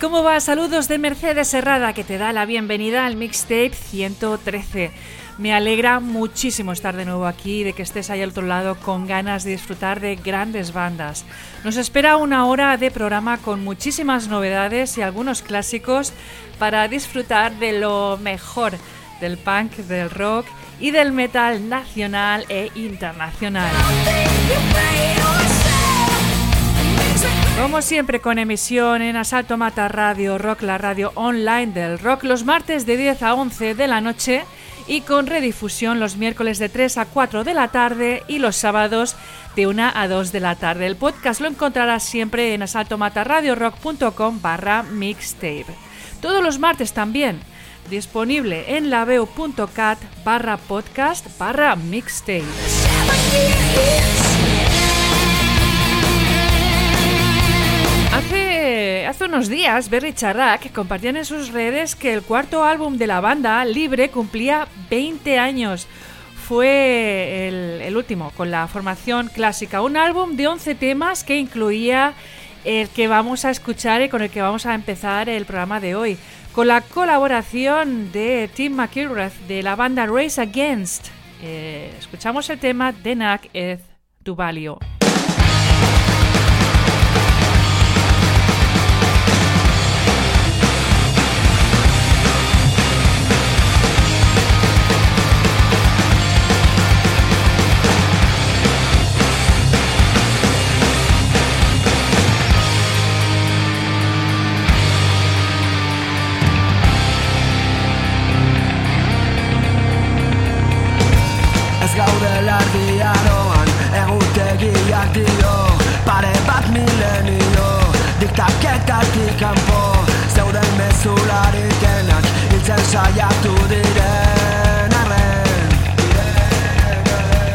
¿Cómo va? Saludos de Mercedes Herrada que te da la bienvenida al Mixtape 113. Me alegra muchísimo estar de nuevo aquí, de que estés ahí al otro lado con ganas de disfrutar de grandes bandas. Nos espera una hora de programa con muchísimas novedades y algunos clásicos para disfrutar de lo mejor del punk, del rock y del metal nacional e internacional. Como siempre con emisión en Asalto Mata Radio Rock, la radio online del rock, los martes de 10 a 11 de la noche y con redifusión los miércoles de 3 a 4 de la tarde y los sábados de 1 a 2 de la tarde. El podcast lo encontrarás siempre en asaltomataradiorock.com barra mixtape. Todos los martes también disponible en laveo.cat barra podcast barra mixtape. Hace, hace unos días, Berry Charrack compartían en sus redes que el cuarto álbum de la banda, Libre, cumplía 20 años. Fue el, último con la formación clásica, un álbum de 11 temas que incluía el que vamos a escuchar y con el que vamos a empezar el programa de hoy, con la colaboración de Tim McIlrath de la banda Race Against. Eh, escuchamos el tema de Nac. Diktaketatik kanpo Zeuden mezularikenak hiltzen saiatu diren arren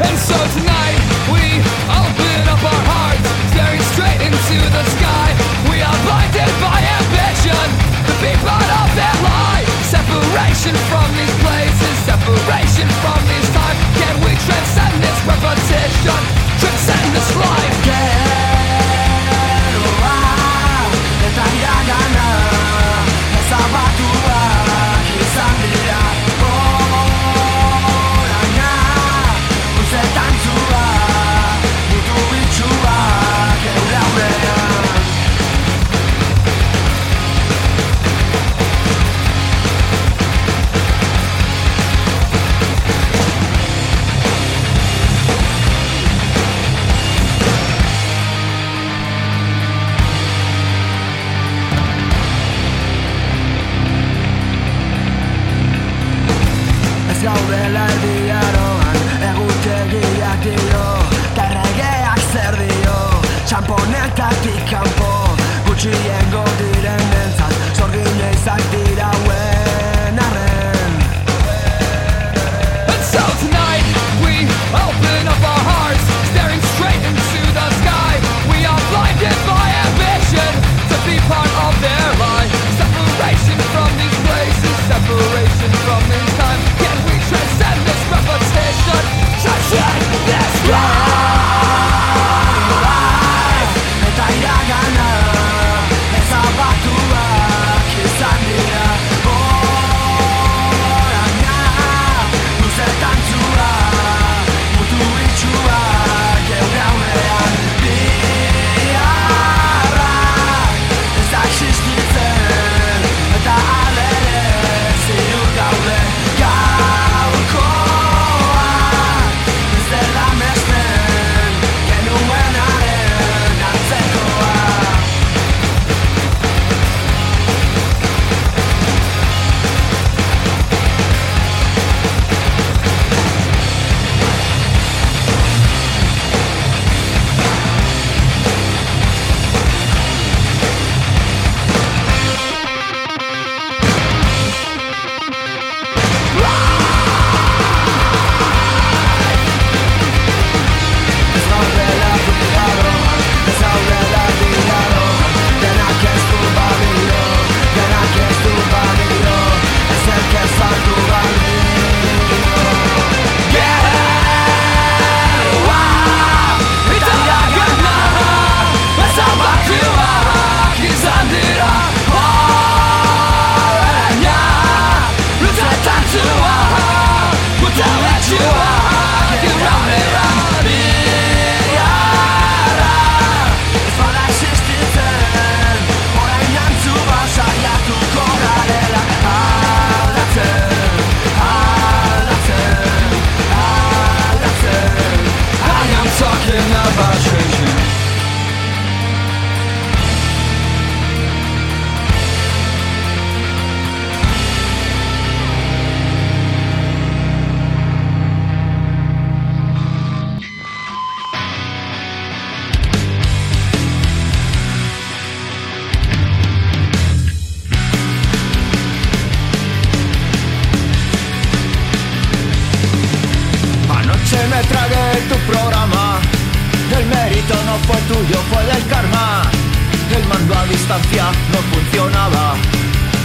And so tonight we open up our hearts, staring straight into the sky. We are blinded by ambition to be part of that lie. Separation from these places, separation from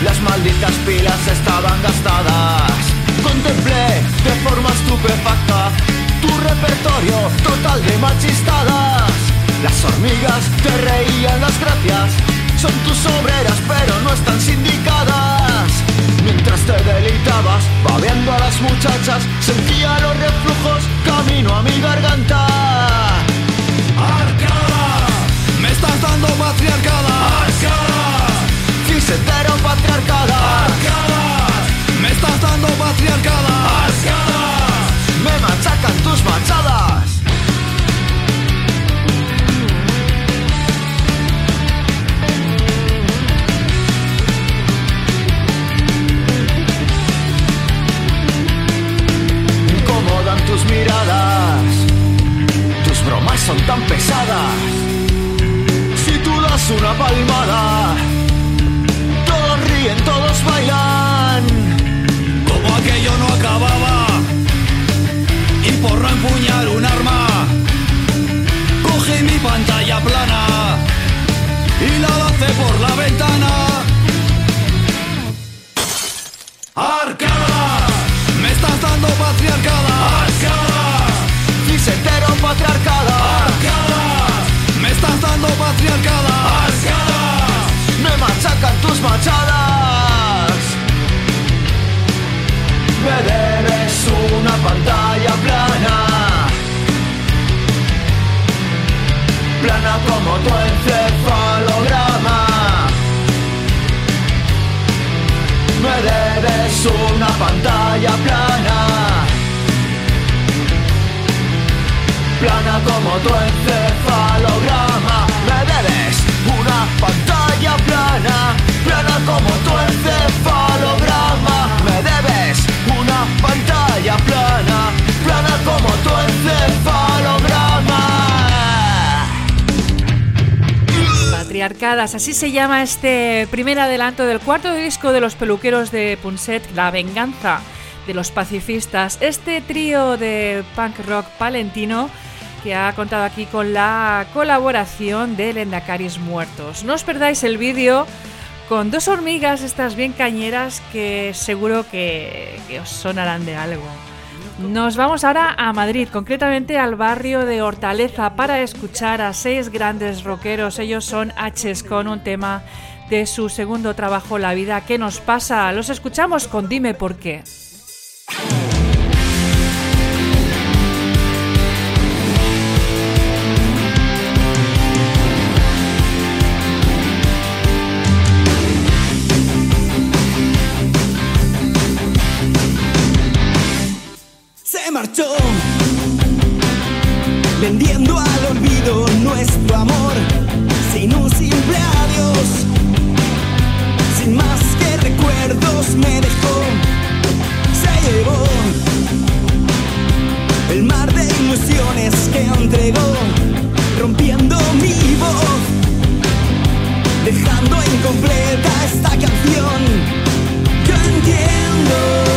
Las malditas pilas estaban gastadas. Contemplé de forma estupefacta tu repertorio total de machistadas. Las hormigas te reían las gracias. Son tus obreras, pero no están sindicadas. Mientras te deleitabas, babeando a las muchachas, sentía los reflujos camino a mi garganta. Arcada, me estás dando patriarcada. Arcada, Cis patriarcada. arcada, me estás dando patriarcada. Arcada, Me machacan tus machadas. Incomodan tus miradas. Tus bromas son tan pesadas. Si tú das una palmada, bailan. como aquello no acababa. Y por no empuñar un arma, cogí mi pantalla plana y la lancé por la ventana. Arcada, me estás dando patriarcada. Arcada, Cis patriarcada. arcada, me estás dando patriarcada. Arcada, Me machacan tus machadas. Debes una pantalla plana. Plana como tu encefalograma. Me debes una pantalla plana. Plana como tu encefalograma. Me debes una pantalla plana. Plana como tu encefalograma. Patriarcadas, así se llama este primer adelanto del cuarto disco de los peluqueros de Punset, La venganza de los pacifistas. Este trío de punk rock palentino que ha contado aquí con la colaboración de Lendacaris Muertos. No os perdáis el vídeo con dos hormigas, estas bien cañeras, que seguro que, que os sonarán de algo. Nos vamos ahora a Madrid, concretamente al barrio de Hortaleza, para escuchar a seis grandes rockeros. Ellos son H's con un tema de su segundo trabajo, La vida que nos pasa. Los escuchamos con Dime por qué. Vendiendo al olvido nuestro amor, sin un simple adiós, sin más que recuerdos me dejó, se llevó el mar de ilusiones que entregó, rompiendo mi voz, dejando incompleta esta canción. Yo entiendo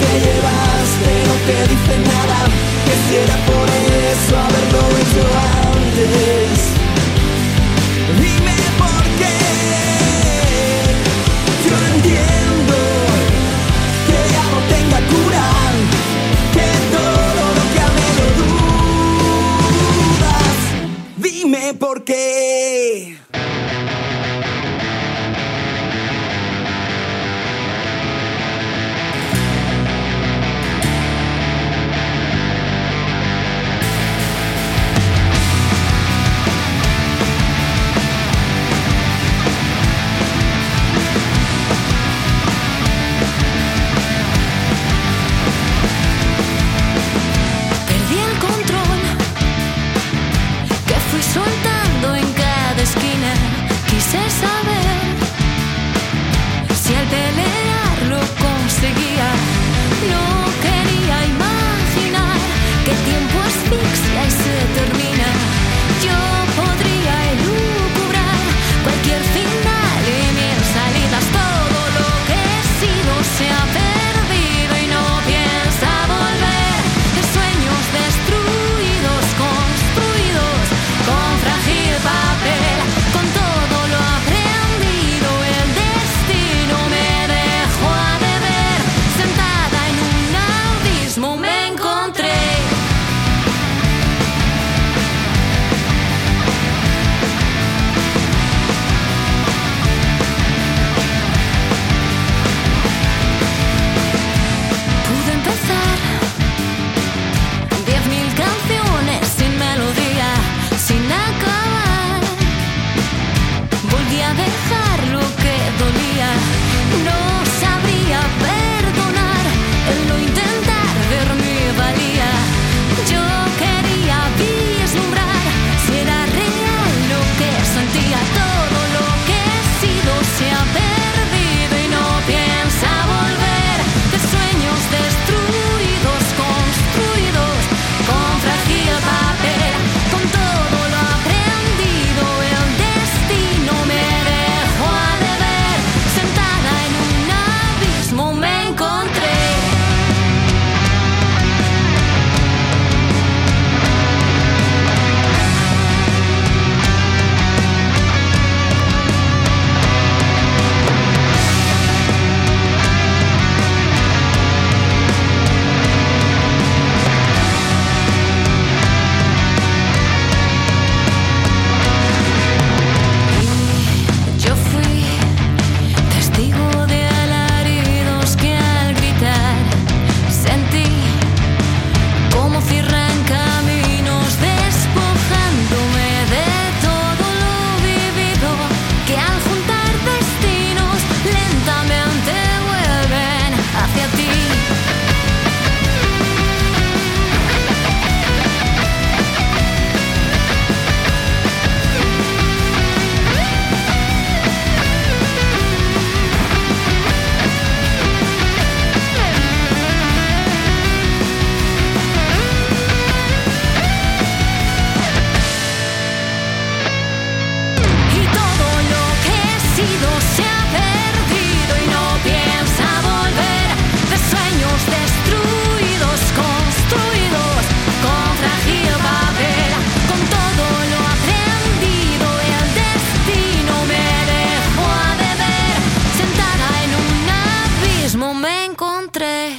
te llevas pero te dice nada Quisiera por eso haberlo hecho antes.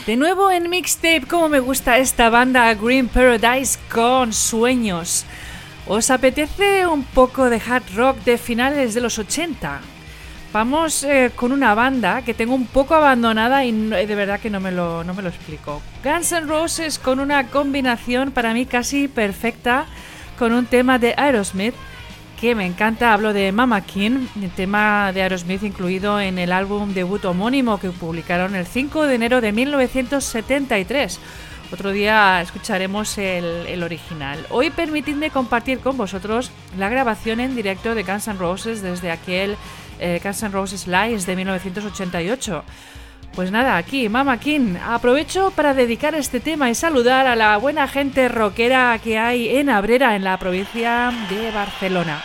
De nuevo en mixtape, como me gusta esta banda Green Paradise con sueños. ¿Os apetece un poco de hard rock de finales de los 80? Vamos eh, con una banda que tengo un poco abandonada y de verdad que no me, lo, no me lo explico. Guns N' Roses con una combinación para mí casi perfecta con un tema de Aerosmith que me encanta. Hablo de Mama King, el tema de Aerosmith incluido en el álbum debut homónimo que publicaron el 5 de enero de 1973. Otro día escucharemos el, original. Hoy permitidme compartir con vosotros la grabación en directo de Guns N' Roses desde aquel eh, Guns N' Roses Live de 1988. Pues nada, aquí, Mama King. Aprovecho para dedicar este tema y saludar a la buena gente rockera que hay en Abrera, en la provincia de Barcelona.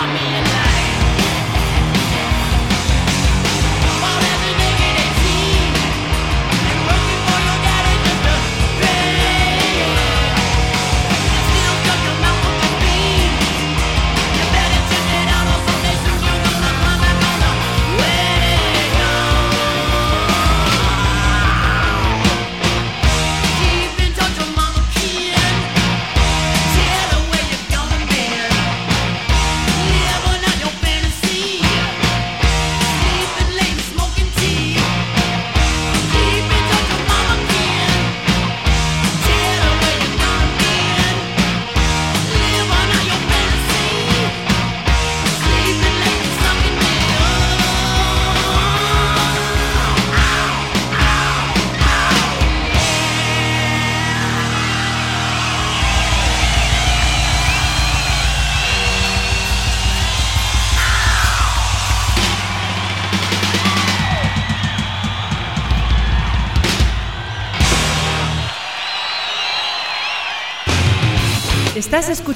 Estás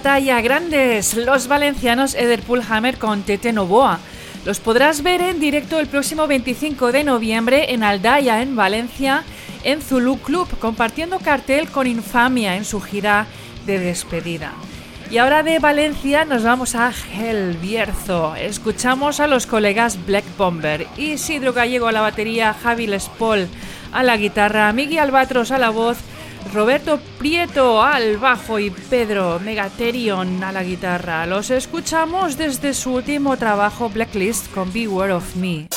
Batalla Grandes, los valencianos Ederpool Hammer con Tete Novoa. Los podrás ver en directo el próximo 25 de noviembre en Aldaya, en Valencia, en Zulu Club, compartiendo cartel con Infamia en su gira de despedida. Y ahora de Valencia nos vamos a Gelbierzo. Escuchamos a los colegas Black Bomber, Isidro Gallego a la batería, Javi Lespol a la guitarra, Miguel Albatros a la voz, Roberto Prieto al bajo y Pedro Megaterion a la guitarra. Los escuchamos desde su último trabajo Blacklist con Beware of Me.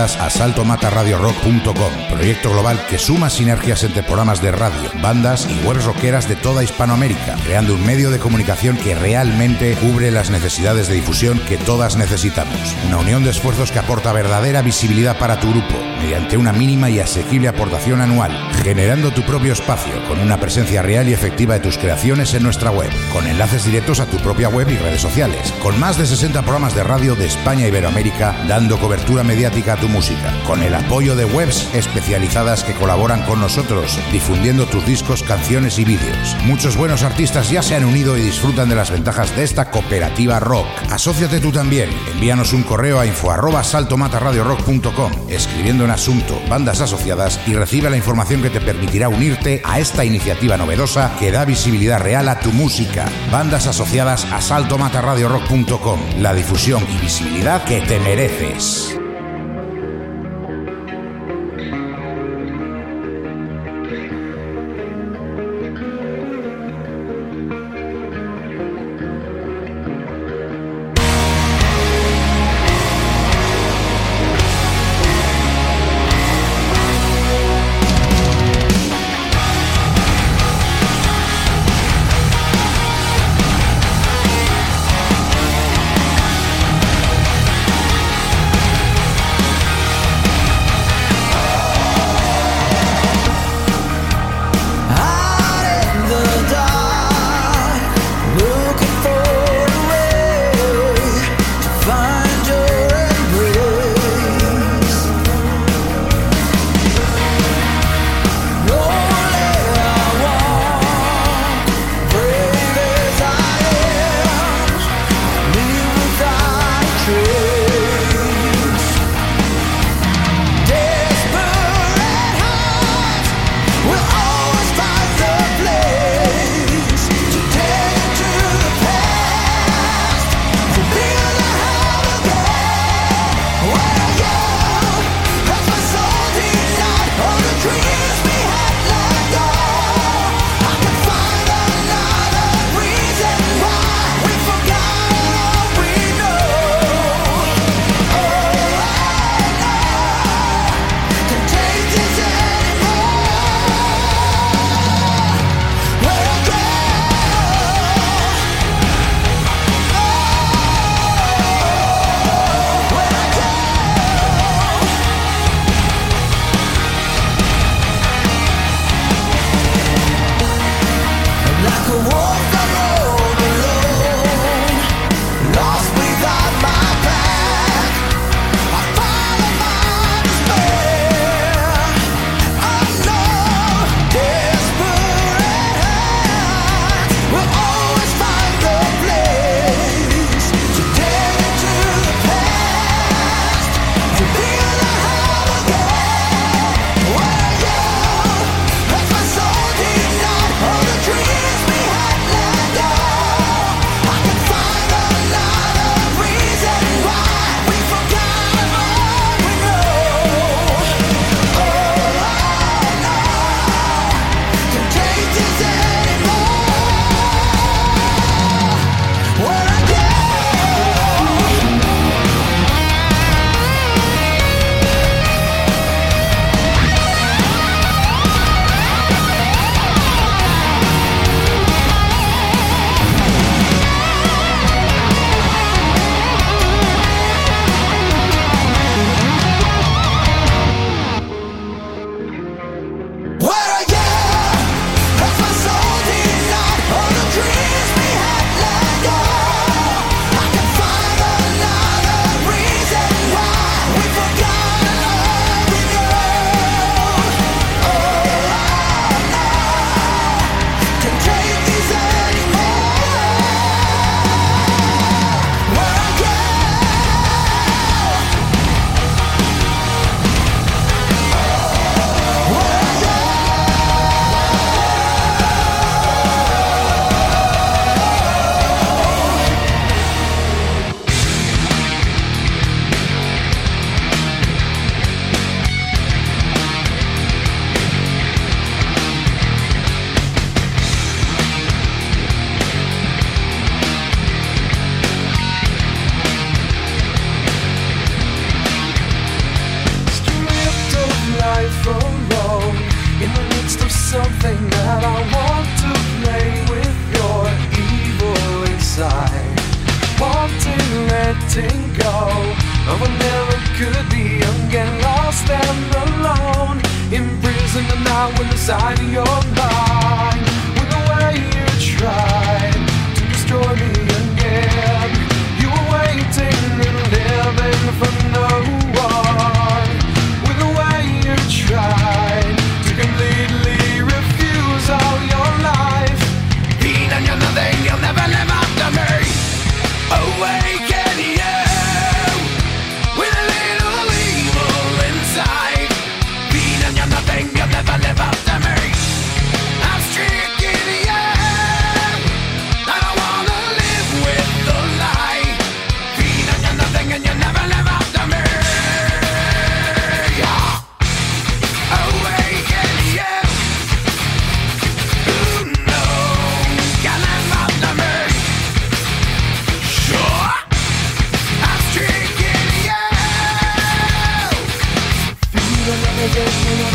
Asociadas a proyecto global que suma sinergias entre programas de radio, bandas y webs rockeras de toda Hispanoamérica, creando un medio de comunicación que realmente cubre las necesidades de difusión que todas necesitamos. Una unión de esfuerzos que aporta verdadera visibilidad para tu grupo, mediante una mínima y asequible aportación anual, generando tu propio espacio con una presencia real y efectiva de tus creaciones en nuestra web, con enlaces directos a tu propia web y redes sociales, con más de 60 programas de radio de España y Iberoamérica, dando cobertura cobertura mediática a tu música, con el apoyo de webs especializadas que colaboran con nosotros, difundiendo tus discos, canciones y vídeos. Muchos buenos artistas ya se han unido y disfrutan de las ventajas de esta cooperativa rock. Asociate tú también. Envíanos un correo a info arroba saltomataradiorock.com, escribiendo asunto bandas asociadas y recibe la información que te permitirá unirte a esta iniciativa novedosa que da visibilidad real a tu música. Bandas asociadas a saltomataradiorock.com. La difusión y visibilidad que te mereces.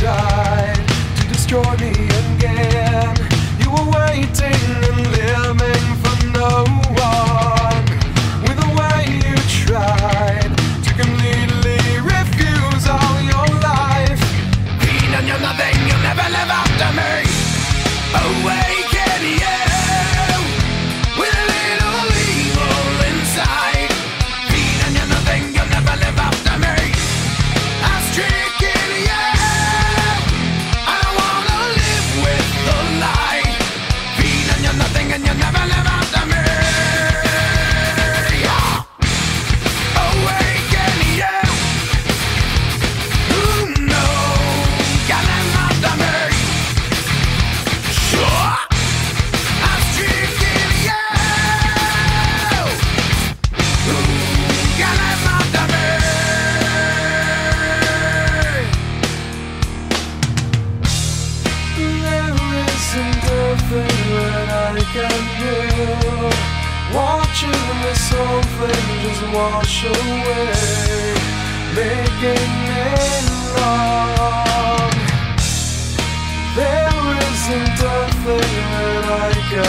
tried to destroy me again. You were waiting and living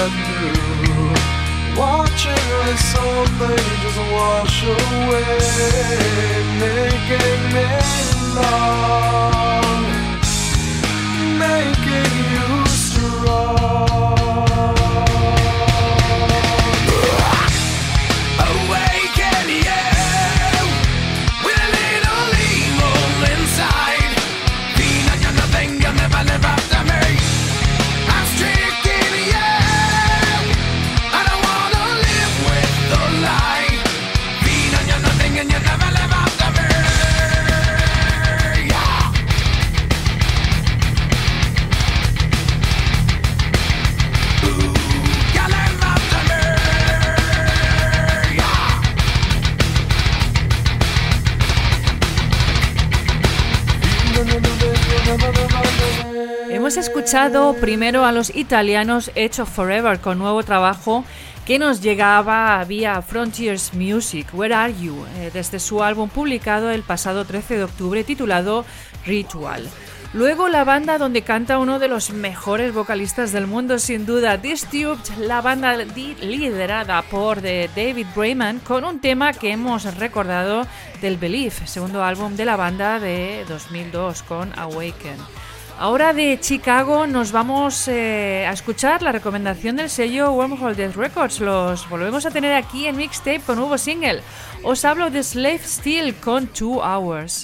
and blue. Watching this old angels wash away, making me long, making you strong. Primero a los italianos Edge of Forever con nuevo trabajo que nos llegaba vía Frontiers Music, Where Are You, Eh, desde su álbum publicado el pasado 13 de octubre titulado Ritual. Luego la banda donde canta uno de los mejores vocalistas del mundo, sin duda, Disturbed, la banda liderada por David Brayman, con un tema que hemos recordado del Belief, segundo álbum de la banda de 2002 con Awaken. Ahora de Chicago nos vamos eh, a escuchar la recomendación del sello Wormhole Records. Los volvemos a tener aquí en mixtape con nuevo single. Os hablo de Slave Steel con Two Hours.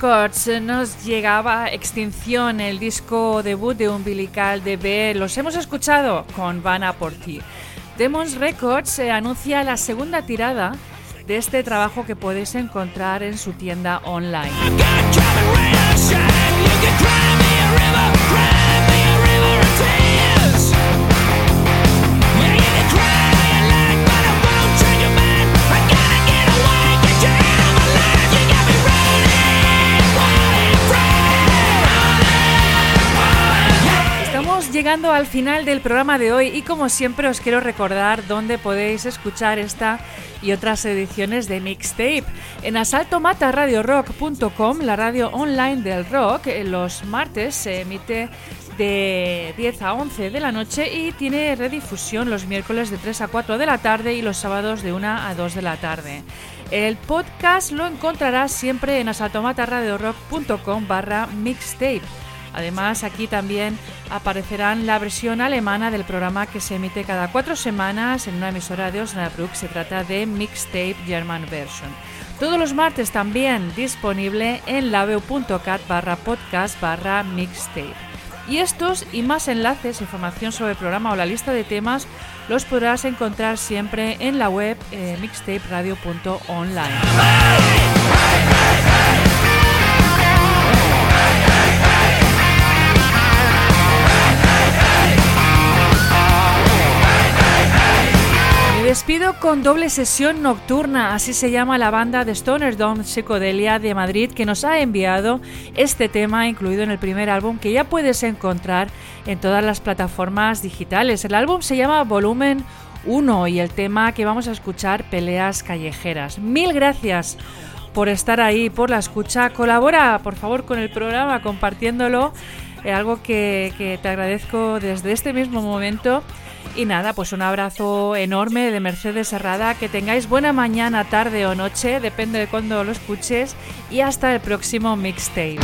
Records eh, nos llegaba Extinción, el disco debut de Umbilical DB. Los hemos escuchado con Vana por ti. Demons Records eh, anuncia la segunda tirada de este trabajo que podéis encontrar en su tienda online. Llegando al final del programa de hoy y como siempre os quiero recordar dónde podéis escuchar esta y otras ediciones de Mixtape. En asaltomataradiorock.com, la radio online del rock, eh, los martes se emite de 10 a 11 de la noche y tiene redifusión los miércoles de 3 a 4 de la tarde y los sábados de 1 a 2 de la tarde. El podcast lo encontrarás siempre en asaltomataradiorock.com barra mixtape. Además, aquí también aparecerán la versión alemana del programa que se emite cada cuatro semanas en una emisora de Osnabrück. Se trata de Mixtape German Version. Todos los martes también disponible en labeu.cat barra podcast barra mixtape. Y estos y más enlaces, información sobre el programa o la lista de temas los podrás encontrar siempre en la web eh, mixtaperadio.online. despido con doble sesión nocturna, así se llama la banda de Stoner Dome Psicodelia de Madrid que nos ha enviado este tema incluido en el primer álbum que ya puedes encontrar en todas las plataformas digitales. El álbum se llama Volumen 1 y el tema que vamos a escuchar Peleas Callejeras. Mil gracias por estar ahí, por la escucha. Colabora, por favor, con el programa compartiéndolo, eh, algo que, que te agradezco desde este mismo momento. Y nada, pues un abrazo enorme de Mercedes Herrada. Que tengáis buena mañana, tarde o noche, depende de cuándo lo escuches. Y hasta el próximo mixtape.